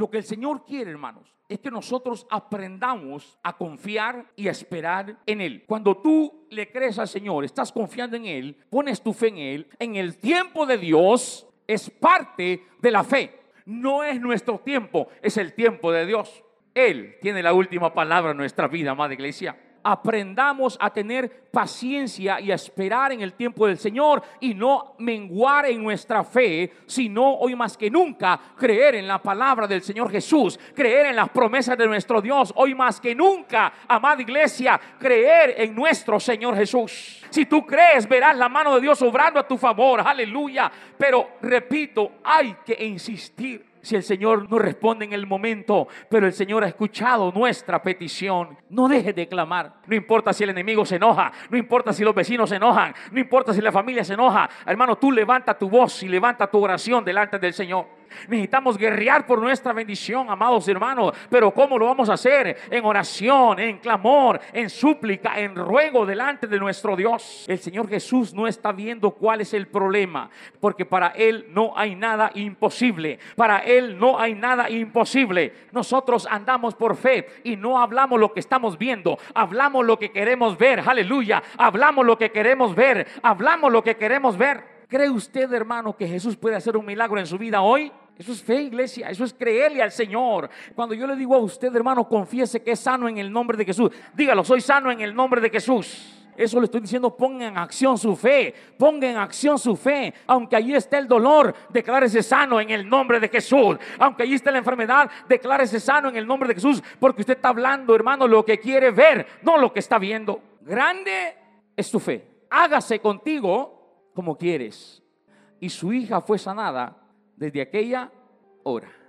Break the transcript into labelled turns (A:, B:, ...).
A: Lo que el Señor quiere, hermanos, es que nosotros aprendamos a confiar y a esperar en Él. Cuando tú le crees al Señor, estás confiando en Él, pones tu fe en Él, en el tiempo de Dios es parte de la fe. No es nuestro tiempo, es el tiempo de Dios. Él tiene la última palabra en nuestra vida, amada iglesia aprendamos a tener paciencia y a esperar en el tiempo del Señor y no menguar en nuestra fe, sino hoy más que nunca creer en la palabra del Señor Jesús, creer en las promesas de nuestro Dios, hoy más que nunca, amada iglesia, creer en nuestro Señor Jesús. Si tú crees, verás la mano de Dios obrando a tu favor, aleluya. Pero repito, hay que insistir si el Señor no responde en el momento, pero el Señor ha escuchado nuestra petición. No dejes de clamar. No importa si el enemigo se enoja, no importa si los vecinos se enojan, no importa si la familia se enoja. Hermano, tú levanta tu voz y levanta tu oración delante del Señor. Necesitamos guerrear por nuestra bendición, amados hermanos. Pero ¿cómo lo vamos a hacer? En oración, en clamor, en súplica, en ruego delante de nuestro Dios. El Señor Jesús no está viendo cuál es el problema, porque para Él no hay nada imposible. Para Él no hay nada imposible. Nosotros andamos por fe y no hablamos lo que estamos viendo, hablamos lo que queremos ver. Aleluya. Hablamos lo que queremos ver, hablamos lo que queremos ver. ¿Cree usted, hermano, que Jesús puede hacer un milagro en su vida hoy? Eso es fe, iglesia. Eso es creerle al Señor. Cuando yo le digo a usted, hermano, confiese que es sano en el nombre de Jesús. Dígalo, soy sano en el nombre de Jesús. Eso le estoy diciendo, ponga en acción su fe, ponga en acción su fe. Aunque allí esté el dolor, declárese sano en el nombre de Jesús. Aunque allí esté la enfermedad, declárese sano en el nombre de Jesús. Porque usted está hablando, hermano, lo que quiere ver, no lo que está viendo. Grande es tu fe. Hágase contigo como quieres. Y su hija fue sanada desde aquella hora.